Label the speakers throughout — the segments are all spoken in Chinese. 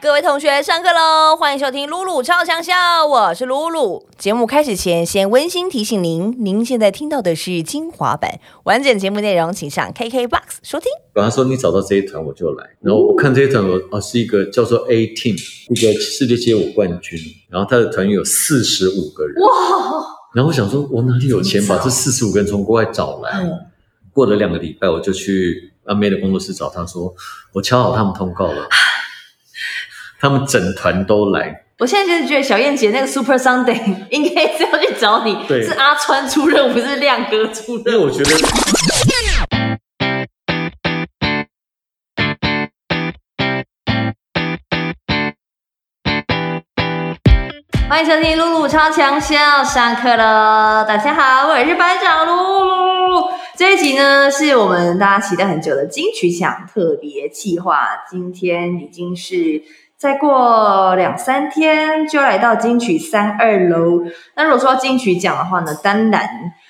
Speaker 1: 各位同学，上课喽！欢迎收听露露超强笑，我是露露。节目开始前，先温馨提醒您，您现在听到的是精华版，完整节目内容请上 KKBOX 收听。
Speaker 2: 本来说你找到这一团我就来，然后我看这一团，我哦是一个叫做 A Team，一个世界街舞冠军，然后他的团员有四十五个人，
Speaker 1: 哇，
Speaker 2: 然后我想说，我哪里有钱把这四十五个人从国外找来？
Speaker 1: 嗯
Speaker 2: 过了两个礼拜，我就去阿妹的工作室找他说，我敲好他们通告了，他们整团都来，
Speaker 1: 我现在就是觉得小燕姐那个 Super Sunday 应该是要去找你，
Speaker 2: 对
Speaker 1: 是阿川出任务，不是亮哥出
Speaker 2: 因为。我觉得
Speaker 1: 欢迎收听露露超强笑，上课了，大家好，我是班长露露。这集呢，是我们大家期待很久的金曲奖特别企划，今天已经是再过两三天就来到金曲三二楼。那如果说金曲奖的话呢，当然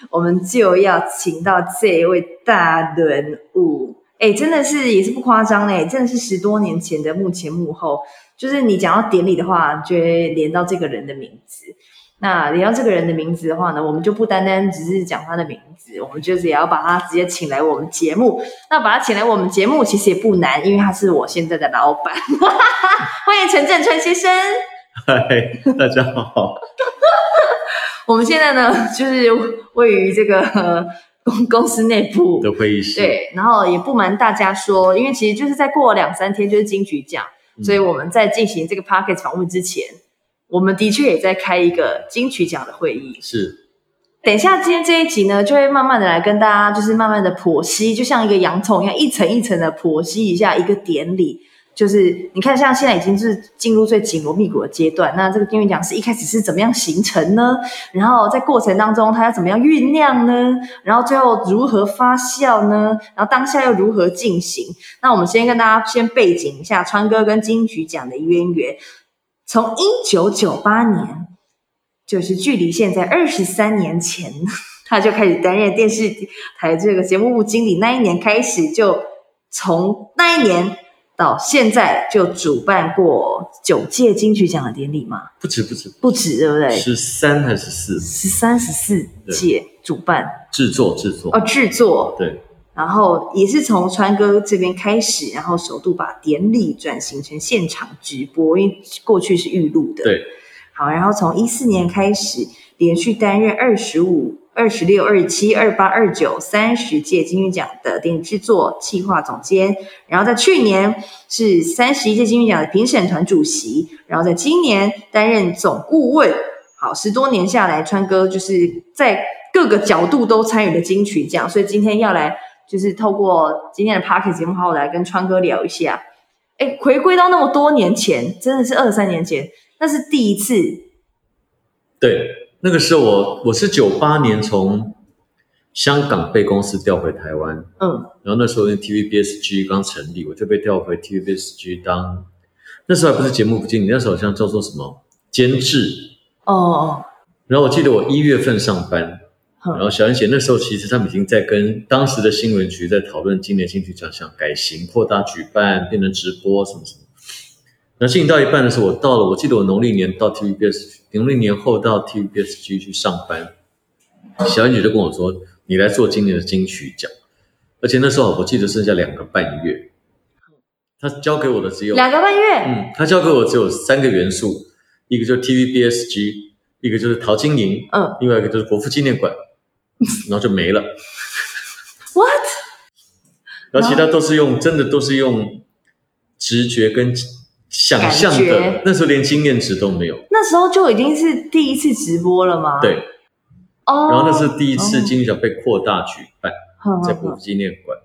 Speaker 1: 我们就要请到这一位大人物。哎，真的是也是不夸张嘞，真的是十多年前的幕前幕后。就是你讲到典礼的话，就会连到这个人的名字。那你要这个人的名字的话呢，我们就不单单只是讲他的名字，我们就是也要把他直接请来我们节目。那把他请来我们节目其实也不难，因为他是我现在的老板。欢迎陈振川先生。
Speaker 2: 嗨，大家好，
Speaker 1: 我们现在呢，就是位于这个呃公公司内部
Speaker 2: 的会议室，
Speaker 1: 对，然后也不瞒大家说，因为其实就是在过两三天就是金曲奖，
Speaker 2: 嗯
Speaker 1: 所以我们在进行这个 p o c k e t 访问之前，我们的确也在开一个金曲奖的会议。
Speaker 2: 是
Speaker 1: 等一下，今天这一集呢，就会慢慢的来跟大家，就是慢慢的剖析，就像一个洋葱一样，一层一层的剖析一下一个典礼。就是你看，像现在已经是进入最紧锣密鼓的阶段，那这个金曲奖是一开始是怎么样形成呢？然后在过程当中，它要怎么样酝酿呢？然后最后如何发酵呢？然后当下又如何进行？那我们先跟大家先背景一下川哥跟金曲奖的渊源。从一九九八年，就是距离现在二十三年前，他就开始担任电视台这个节目部经理。那一年开始，就从那一年到现在，就主办过九届金曲奖的典礼嘛，
Speaker 2: 不止不止，
Speaker 1: 不止，对不对？
Speaker 2: 十三还是四？
Speaker 1: 十三、十四届主办
Speaker 2: 制作制作
Speaker 1: 哦，，制作，
Speaker 2: 对，
Speaker 1: 然后也是从川哥这边开始，然后首度把典礼转型成现场直播，因为过去是预录的。
Speaker 2: 对，
Speaker 1: 好，然后从一四年开始，连续担任二十五、二十六、二十七、二八、二九、三十届金曲奖的电影制作企划总监，然后在去年是三十一届金曲奖的评审团主席，然后在今年担任总顾问。好，十多年下来，川哥就是在各个角度都参与了金曲奖，所以今天要来就是透过今天的 p a r k 节目，好好来跟川哥聊一下。哎，回归到那么多年前，真的是二三年前，那是第一次
Speaker 2: 对，那个时候我我是九八年从香港被公司调回台湾，
Speaker 1: 嗯
Speaker 2: 然后那时候因为 TVBSG 刚成立，我就被调回 TVBSG 当，那时候还不是节目部经理，那时候好像叫做什么监制。
Speaker 1: 哦，
Speaker 2: 然后我记得我一月份上班，
Speaker 1: 哼
Speaker 2: 然后小燕姐那时候其实他们已经在跟当时的新闻局在讨论今年金曲奖想改型、扩大举办、变成直播什么什么。那进行到一半的时候，我到了，我记得我农历年到 TVBS，农历年后到 TVBSG 去上班，小燕姐就跟我说：“你来做今年的金曲奖。”而且那时候我记得剩下两个半月，他交给我的只有
Speaker 1: 两个半月，
Speaker 2: 嗯，他交给我只有三个元素，一个就是 TVBSG，一个就是陶晶莹，
Speaker 1: 嗯
Speaker 2: 另外一个就是国父纪念馆，然后就没了。
Speaker 1: ，what？
Speaker 2: 然后其他都是用，真的都是用直觉跟想象的，那时候连经验值都没有。
Speaker 1: 那时候就已经是第一次直播了吗？，
Speaker 2: 对，
Speaker 1: 哦，
Speaker 2: 然后那是第一次金曲奖被扩大举办，
Speaker 1: 哼
Speaker 2: 在国父纪念馆，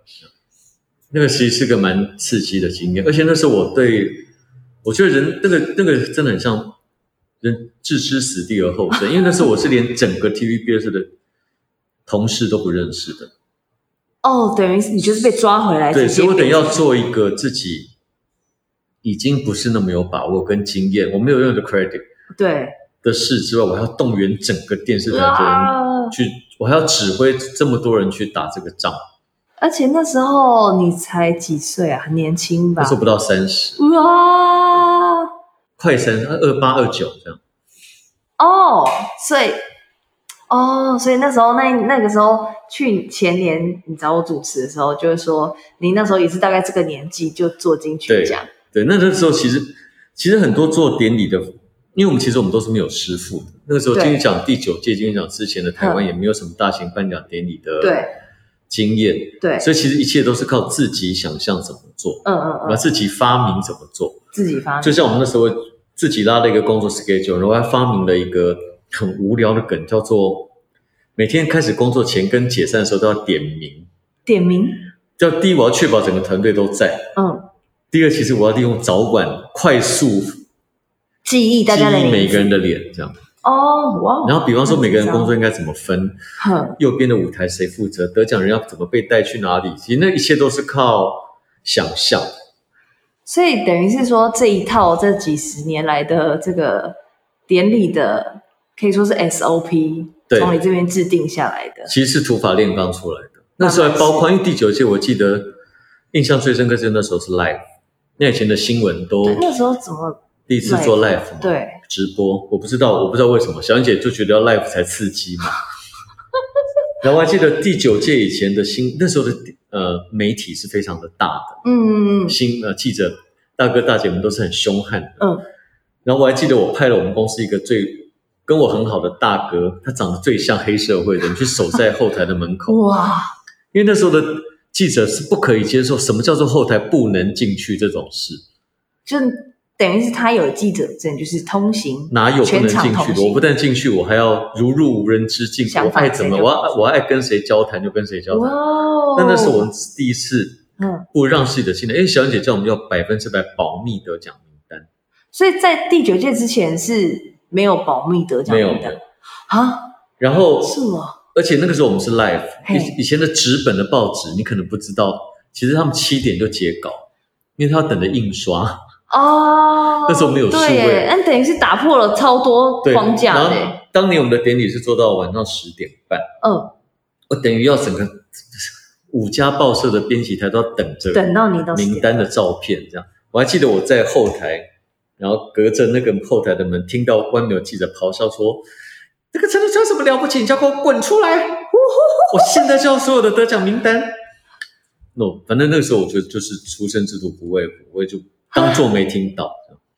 Speaker 2: 那个其实是个蛮刺激的经验，而且那时候我对，我觉得人那个那个真的很像人置之死地而后生，因为那时候我是连整个 TVBS 的同事都不认识的，
Speaker 1: 哦，等于是你就是被抓回来，
Speaker 2: 对，所以我等
Speaker 1: 于
Speaker 2: 要做一个自己已经不是那么有把握跟经验，我没有任何的 credit
Speaker 1: 对。
Speaker 2: 的事之外，我还要动员整个电视台的人
Speaker 1: 啊，
Speaker 2: 去，我还要指挥这么多人去打这个仗。
Speaker 1: 而且那时候你才几岁啊，很年轻吧。
Speaker 2: 那时？候不到三十，
Speaker 1: 哇，
Speaker 2: 快三二八二九这样。
Speaker 1: 哦，所以，哦，所以那时候那那个时候去前年你找我主持的时候，就是说你那时候也是大概这个年纪就做金曲
Speaker 2: 对
Speaker 1: 奖，
Speaker 2: 对，那那时候其实其实很多做典礼的，因为我们其实我们都是没有师傅的。那个时候金曲奖第九届金曲奖之前的台湾
Speaker 1: 嗯。
Speaker 2: 也没有什么大型颁奖典礼的
Speaker 1: 对。
Speaker 2: 经验，
Speaker 1: 对，
Speaker 2: 所以其实一切都是靠自己想象怎么做，
Speaker 1: 嗯嗯
Speaker 2: 然后
Speaker 1: 嗯，
Speaker 2: 自己发明怎么做。
Speaker 1: 自己发明，
Speaker 2: 就像我们那时候自己拉了一个工作 schedule，然后还发明了一个很无聊的梗，叫做每天开始工作前跟解散的时候都要点名。
Speaker 1: 点名，
Speaker 2: 叫第一，我要确保整个团队都在；
Speaker 1: 嗯，
Speaker 2: 第二，其实我要利用早晚快速
Speaker 1: 记忆大家的
Speaker 2: 记忆每个人的脸，这样。
Speaker 1: 哦，哇，
Speaker 2: 然后，比方说每个人工作应该怎么分，
Speaker 1: 哼，
Speaker 2: 右边的舞台谁负责，得奖人要怎么被带去哪里，其实那一切都是靠想象。
Speaker 1: 所以等于是说这一套这几十年来的这个典礼的，可以说是 SOP，
Speaker 2: 对
Speaker 1: 从你这边制定下来的。
Speaker 2: 其实是土法炼钢出来的。那时候还包括，因为第九届我记得印象最深刻是那时候是 live，那以前的新闻都
Speaker 1: 对，那时候怎么
Speaker 2: 第一次做 live 嘛，
Speaker 1: 对？
Speaker 2: 直播，我不知道，我不知道为什么，小燕姐就觉得要 live 才刺激嘛。然后我还记得第九届以前的新那时候的呃媒体是非常的大的，
Speaker 1: 嗯嗯
Speaker 2: 新呃记者大哥大姐们都是很凶悍的。
Speaker 1: 嗯，
Speaker 2: 然后我还记得我派了我们公司一个最跟我很好的大哥，他长得最像黑社会的你，去守在后台的门口，
Speaker 1: 哇，
Speaker 2: 因为那时候的记者是不可以接受什么叫做后台不能进去这种事，
Speaker 1: 就等于是他有记者证，就是通行，
Speaker 2: 哪有不能进去的？我不但进去，我还要如入无人之境，我爱怎么，我要我爱跟谁交谈就跟谁交
Speaker 1: 哇
Speaker 2: 谈。
Speaker 1: 哦！
Speaker 2: 但那是我们第一次
Speaker 1: 嗯，
Speaker 2: 不让自己的信任，因为小燕姐叫我们要百分之百保密得奖名单，
Speaker 1: 所以在第九届之前是没有保密得奖
Speaker 2: 没有
Speaker 1: 名单啊？
Speaker 2: 然后
Speaker 1: 是吗？
Speaker 2: 而且那个时候我们是 live，以以前的纸本的报纸你可能不知道，其实他们七点就截稿，因为他要等着印刷。
Speaker 1: 哦，
Speaker 2: 那时候没有数位
Speaker 1: 对，那等于是打破了超多，框架
Speaker 2: 然后
Speaker 1: 的。
Speaker 2: 当年我们的典礼是做到晚上十点半，
Speaker 1: 嗯，
Speaker 2: 我等于要整个五家报社的编辑台都要等着
Speaker 1: 等到你的
Speaker 2: 名单的照片，这样。我还记得我在后台，然后隔着那个后台的门，听到外面有记者咆哮说：“这个陈德川什么了不起？你叫给我滚出来！我现在就要所有的得奖名单。” no，反正那个时候我觉得就是出生之犊不畏虎，我也就当做没听到。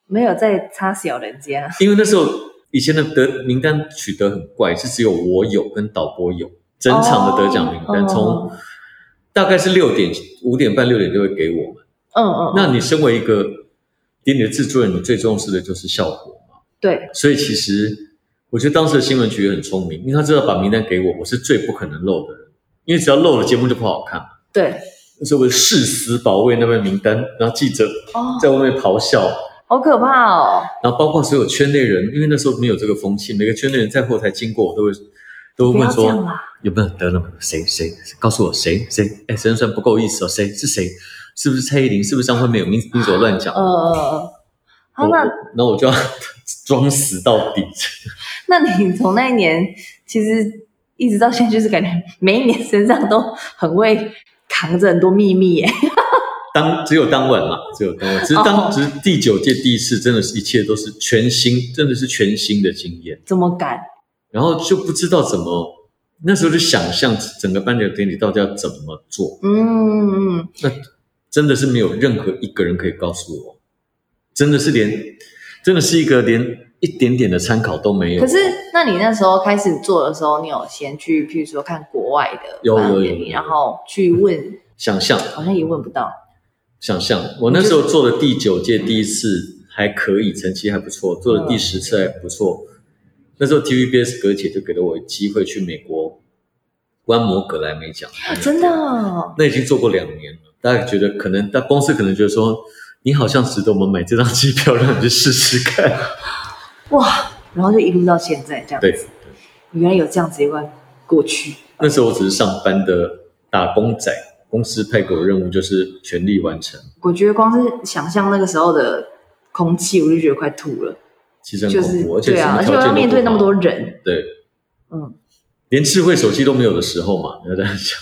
Speaker 1: 没有在插小人家。
Speaker 2: 因为那时候以前的得名单取得很怪，是只有我有跟导播有整场的得奖名单，
Speaker 1: 哦
Speaker 2: 从大概是六点五点半六点就会给我们。
Speaker 1: 嗯嗯，
Speaker 2: 那你身为一个典礼的制作人，你最重视的就是效果嘛。
Speaker 1: 对，
Speaker 2: 所以其实我觉得当时的新闻局也很聪明，因为他知道把名单给我，我是最不可能漏的人，因为只要漏了节目就不好看嘛。
Speaker 1: 对，
Speaker 2: 所以我誓死保卫那份名单，然后记者
Speaker 1: 哦，
Speaker 2: 在外面咆哮，
Speaker 1: 好可怕哦。
Speaker 2: 然后包括所有圈内人，因为那时候没有这个风气，每个圈内人在后台经过，我都会都会问说。有没有得了吗？谁谁告诉我谁谁？哎，神算不够意思哦，谁是谁？是不是蔡依林？是不是张惠妹？名名字我乱讲。
Speaker 1: 呃呃呃，好，那
Speaker 2: 那我就要 装死到底。
Speaker 1: 那你从那一年其实一直到现在，就是感觉每一年身上都很会扛着很多秘密耶。
Speaker 2: 当只有当晚嘛，只有当晚，只是当、
Speaker 1: 哦
Speaker 2: 只是第九届第一次，真的是一切都是全新，真的是全新的经验。
Speaker 1: 怎么敢？
Speaker 2: 然后就不知道怎么，那时候就想象整个颁奖典礼到底要怎么做，
Speaker 1: 嗯嗯，
Speaker 2: 那真的是没有任何一个人可以告诉我，真的是连，真的是一个连一点点的参考都没有。
Speaker 1: 可是那你那时候开始做的时候，你有先去，譬如说看国外的
Speaker 2: 有有有
Speaker 1: 然后去问，
Speaker 2: 想象
Speaker 1: 好像也问不到。
Speaker 2: 想象，我那时候做的第九届第一次还可以，成绩还不错，做的第十次还不错。那时候 TVBS 葛姐就给了我机会去美国观摩格莱美奖，
Speaker 1: 真的哦，
Speaker 2: 那已经做过两年了。大家觉得可能，但公司可能觉得说，你好像值得我们买这张机票，让你去试试看。
Speaker 1: 哇！然后就一路到现在这样
Speaker 2: 对
Speaker 1: 对，，原来有这样子一段过去。
Speaker 2: 那时候我只是上班的打工仔，公司派给我任务就是全力完成，
Speaker 1: 我觉得光是想象那个时候的空气，我就觉得快吐了。
Speaker 2: 其实很
Speaker 1: 就是
Speaker 2: 恐怖，而且
Speaker 1: 对啊，而且要面对那么多人，
Speaker 2: 对，
Speaker 1: 嗯，
Speaker 2: 连智慧手机都没有的时候嘛，你要这样想。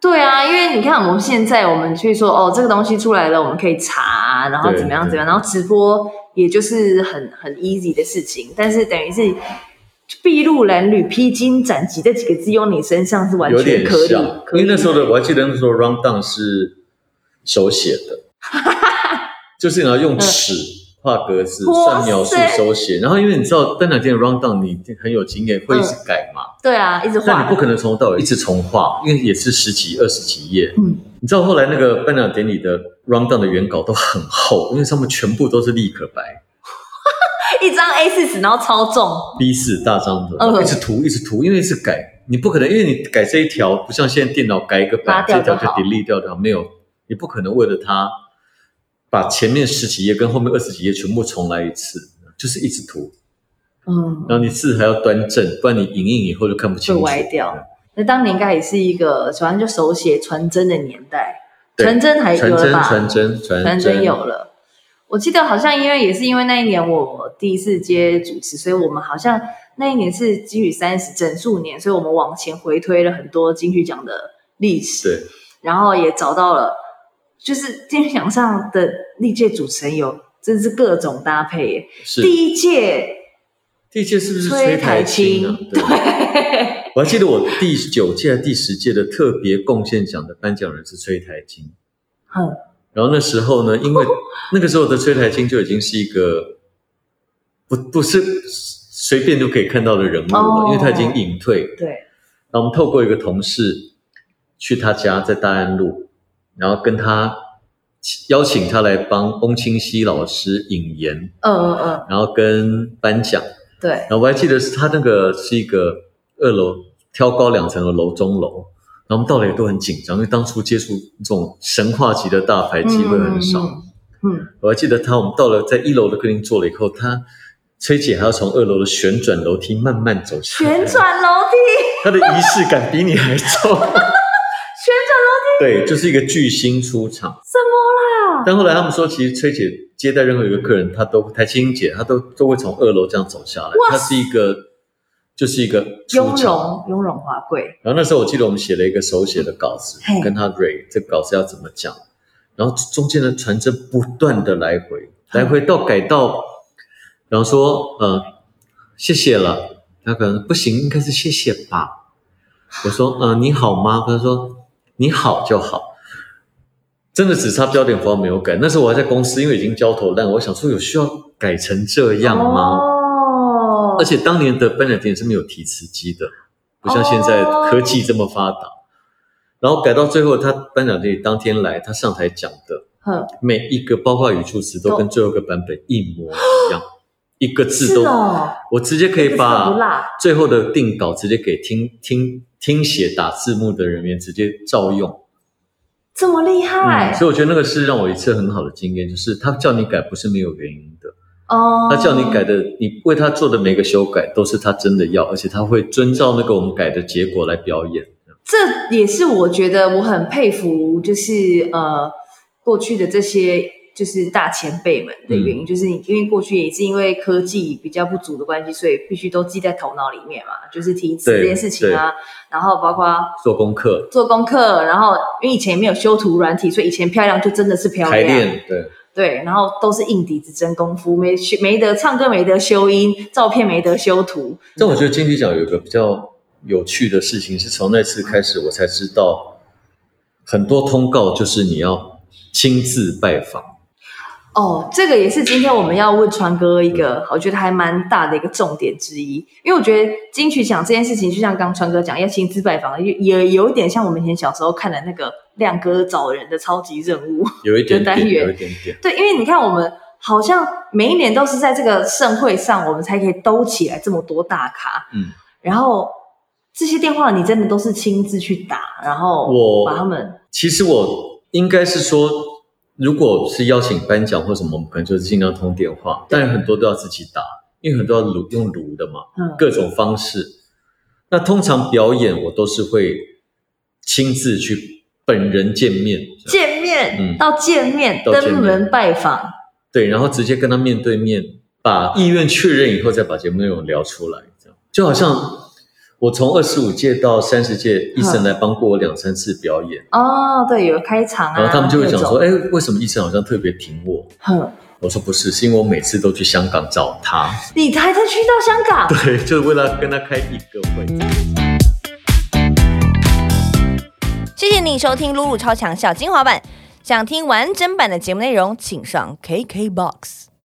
Speaker 1: 对啊，因为你看我们现在我们去说哦，这个东西出来了，我们可以查，然后怎么样怎么样，然后直播也就是很很 easy 的事情，但是等于是筚路蓝缕、披荆斩棘这几个字用你身上是完全可以
Speaker 2: 像，，
Speaker 1: 可以
Speaker 2: 因为那时候的我还记得那时候 round down 是手写的，就是你要用尺画格子、
Speaker 1: 哇
Speaker 2: 算描述
Speaker 1: 塞
Speaker 2: 手写，然后因为你知道颁奖典礼 round down 你很有经验，会一直改嘛，
Speaker 1: 对啊，一直画。
Speaker 2: 但你不可能从头到尾一直重画，因为也是十几、二十几页。
Speaker 1: 嗯，
Speaker 2: 你知道后来那个颁奖典礼的 round down 的原稿都很厚，因为上面全部都是立可白。
Speaker 1: 一张 A 四纸，然后超重
Speaker 2: ，B 四大张的，
Speaker 1: 嗯。
Speaker 2: 一直涂一直涂，因为是改，你不可能，因为你改这一条，不像现在电脑改一个
Speaker 1: 拔
Speaker 2: 版，这条就
Speaker 1: 掉就
Speaker 2: delete 掉掉，没有，你不可能为了它把前面十几页跟后面二十几页全部重来一次，就是一直涂，
Speaker 1: 嗯，
Speaker 2: 然后你字还要端正，不然你影印以后就看不清楚，
Speaker 1: 会歪掉。那当年应该也是一个反正就手写传真的年代，传真还有
Speaker 2: 传真
Speaker 1: 了吧？
Speaker 2: 传真传
Speaker 1: 传真有了。我记得好像因为也是因为那一年我第一次接主持，所以我们好像那一年是金曲三十整数年，所以我们往前回推了很多金曲奖的历史，
Speaker 2: 对，
Speaker 1: 然后也找到了就是金曲奖上的历届主持人有真是各种搭配耶。
Speaker 2: 是
Speaker 1: 第一届
Speaker 2: 第一届是不是
Speaker 1: 崔
Speaker 2: 台
Speaker 1: 台
Speaker 2: 青啊？
Speaker 1: 青，
Speaker 2: 对，
Speaker 1: 对，
Speaker 2: 我还记得我第九届、第十届的特别贡献奖的颁奖人是崔台青。
Speaker 1: 嗯，
Speaker 2: 然后那时候呢，因为 那个时候的崔台青就已经是一个不不是随便就可以看到的人物了，
Speaker 1: 哦
Speaker 2: 因为他已经隐退。
Speaker 1: 对，
Speaker 2: 然后我们透过一个同事去他家，在大安路，然后跟他邀请他来帮翁清溪老师引言，
Speaker 1: 嗯嗯嗯，
Speaker 2: 然后跟颁奖。
Speaker 1: 对，
Speaker 2: 然后我还记得是他那个是一个二楼挑高两层的楼中楼，然后我们到了也都很紧张，因为当初接触这种神话级的大牌机会很少。
Speaker 1: 嗯嗯，
Speaker 2: 我还记得他，我们到了在一楼的客厅坐了以后，他崔姐还要从二楼的旋转楼梯慢慢走下来，
Speaker 1: 旋转楼梯，
Speaker 2: 她的仪式感比你还重。对，就是一个巨星出场。
Speaker 1: 梯，什么啦？
Speaker 2: 但后来他们说，其实崔姐接待任何一个客人，她都台青姐，她都都会从二楼这样走下来。
Speaker 1: 哇
Speaker 2: 她是一个，就是一个
Speaker 1: 雍。容雍容华贵，
Speaker 2: 然后那时候我记得我们写了一个手写的稿子
Speaker 1: 嘿，
Speaker 2: 跟他蕊这个稿子要怎么讲，然后中间的传真不断的来回，来回到改到，然后说呃谢谢了，他可能不行，应该是谢谢吧。我说呃你好吗？他说你好就好，真的只差标点符号没有改。那时候我还在公司，因为已经焦头烂额，我想说有需要改成这样吗？
Speaker 1: 哦，
Speaker 2: 而且当年的颁奖典礼是没有提词机的，不像现在
Speaker 1: 哦
Speaker 2: 科技这么发达。然后改到最后，他颁奖典礼当天来，他上台讲的
Speaker 1: 哼，
Speaker 2: 每一个，包括语助词，都
Speaker 1: 都
Speaker 2: 跟最后一个版本一模一个字都，
Speaker 1: 哦，
Speaker 2: 我直接可以
Speaker 1: 这个
Speaker 2: 把最后的定稿直接给听听听写打字幕的人员直接照用。
Speaker 1: 这么厉害
Speaker 2: 嗯，所以我觉得那个是让我一次很好的经验，就是他叫你改不是没有原因的。
Speaker 1: 哦，
Speaker 2: 他叫你改的，你为他做的每个修改都是他真的要，而且他会遵照那个我们改的结果来表演。
Speaker 1: 这也是我觉得我很佩服，就是呃过去的这些就是大前辈们的原因，就是你因为过去也是因为科技比较不足的关系，所以必须都记在头脑里面嘛，就是提词这件事情啊，然后包括
Speaker 2: 做功课、
Speaker 1: 做功课，然后因为以前也没有修图软体，所以以前漂亮就真的是漂
Speaker 2: 排
Speaker 1: 亮，
Speaker 2: 练，对，
Speaker 1: 对，然后都是硬底子真功夫，没学没得唱歌，没得修音，照片没得修图，
Speaker 2: 但我觉得金曲奖有一个比较有趣的事情，是从那次开始我才知道，很多通告就是你要亲自拜访。
Speaker 1: 哦，这个也是今天我们要问川哥一个，我觉得还蛮大的一个重点之一，因为我觉得金曲奖这件事情，就像刚刚川哥讲，要亲自拜访，也也有一点像我们以前小时候看的那个亮哥找人的超级任务。
Speaker 2: 有一点点，
Speaker 1: 单元。
Speaker 2: 有一点点，
Speaker 1: 对，因为你看我们好像每一年都是在这个盛会上，我们才可以兜起来这么多大咖，
Speaker 2: 嗯，
Speaker 1: 然后这些电话你真的都是亲自去打，然后
Speaker 2: 我
Speaker 1: 把他们
Speaker 2: 其实我应该是说，如果是邀请颁奖或什么，我们可能就是尽量通电话，但很多都要自己打，因为很多要录用录的嘛，
Speaker 1: 嗯。
Speaker 2: 各种方式。那通常表演我都是会亲自去本人见面，
Speaker 1: 见面、
Speaker 2: 嗯。
Speaker 1: 到见面
Speaker 2: 到见面。
Speaker 1: 登门拜访。
Speaker 2: 对，然后直接跟他面对面，把意愿确认以后，再把节目内容聊出来，这样。就好像我从二十五届到三十届，医生来帮过我两三次表演，
Speaker 1: 哦，对，有开场啊，
Speaker 2: 然后他们就会讲说，
Speaker 1: 那
Speaker 2: 哎，为什么医生好像特别挺我？
Speaker 1: 哼，
Speaker 2: 我说不是，是因为我每次都去香港找他，
Speaker 1: 你还在去到香港？
Speaker 2: 对，就是为了跟他开一个会。
Speaker 1: 谢谢你收听露露超强小精华版。想听完整版的节目内容，请上 KKBOX。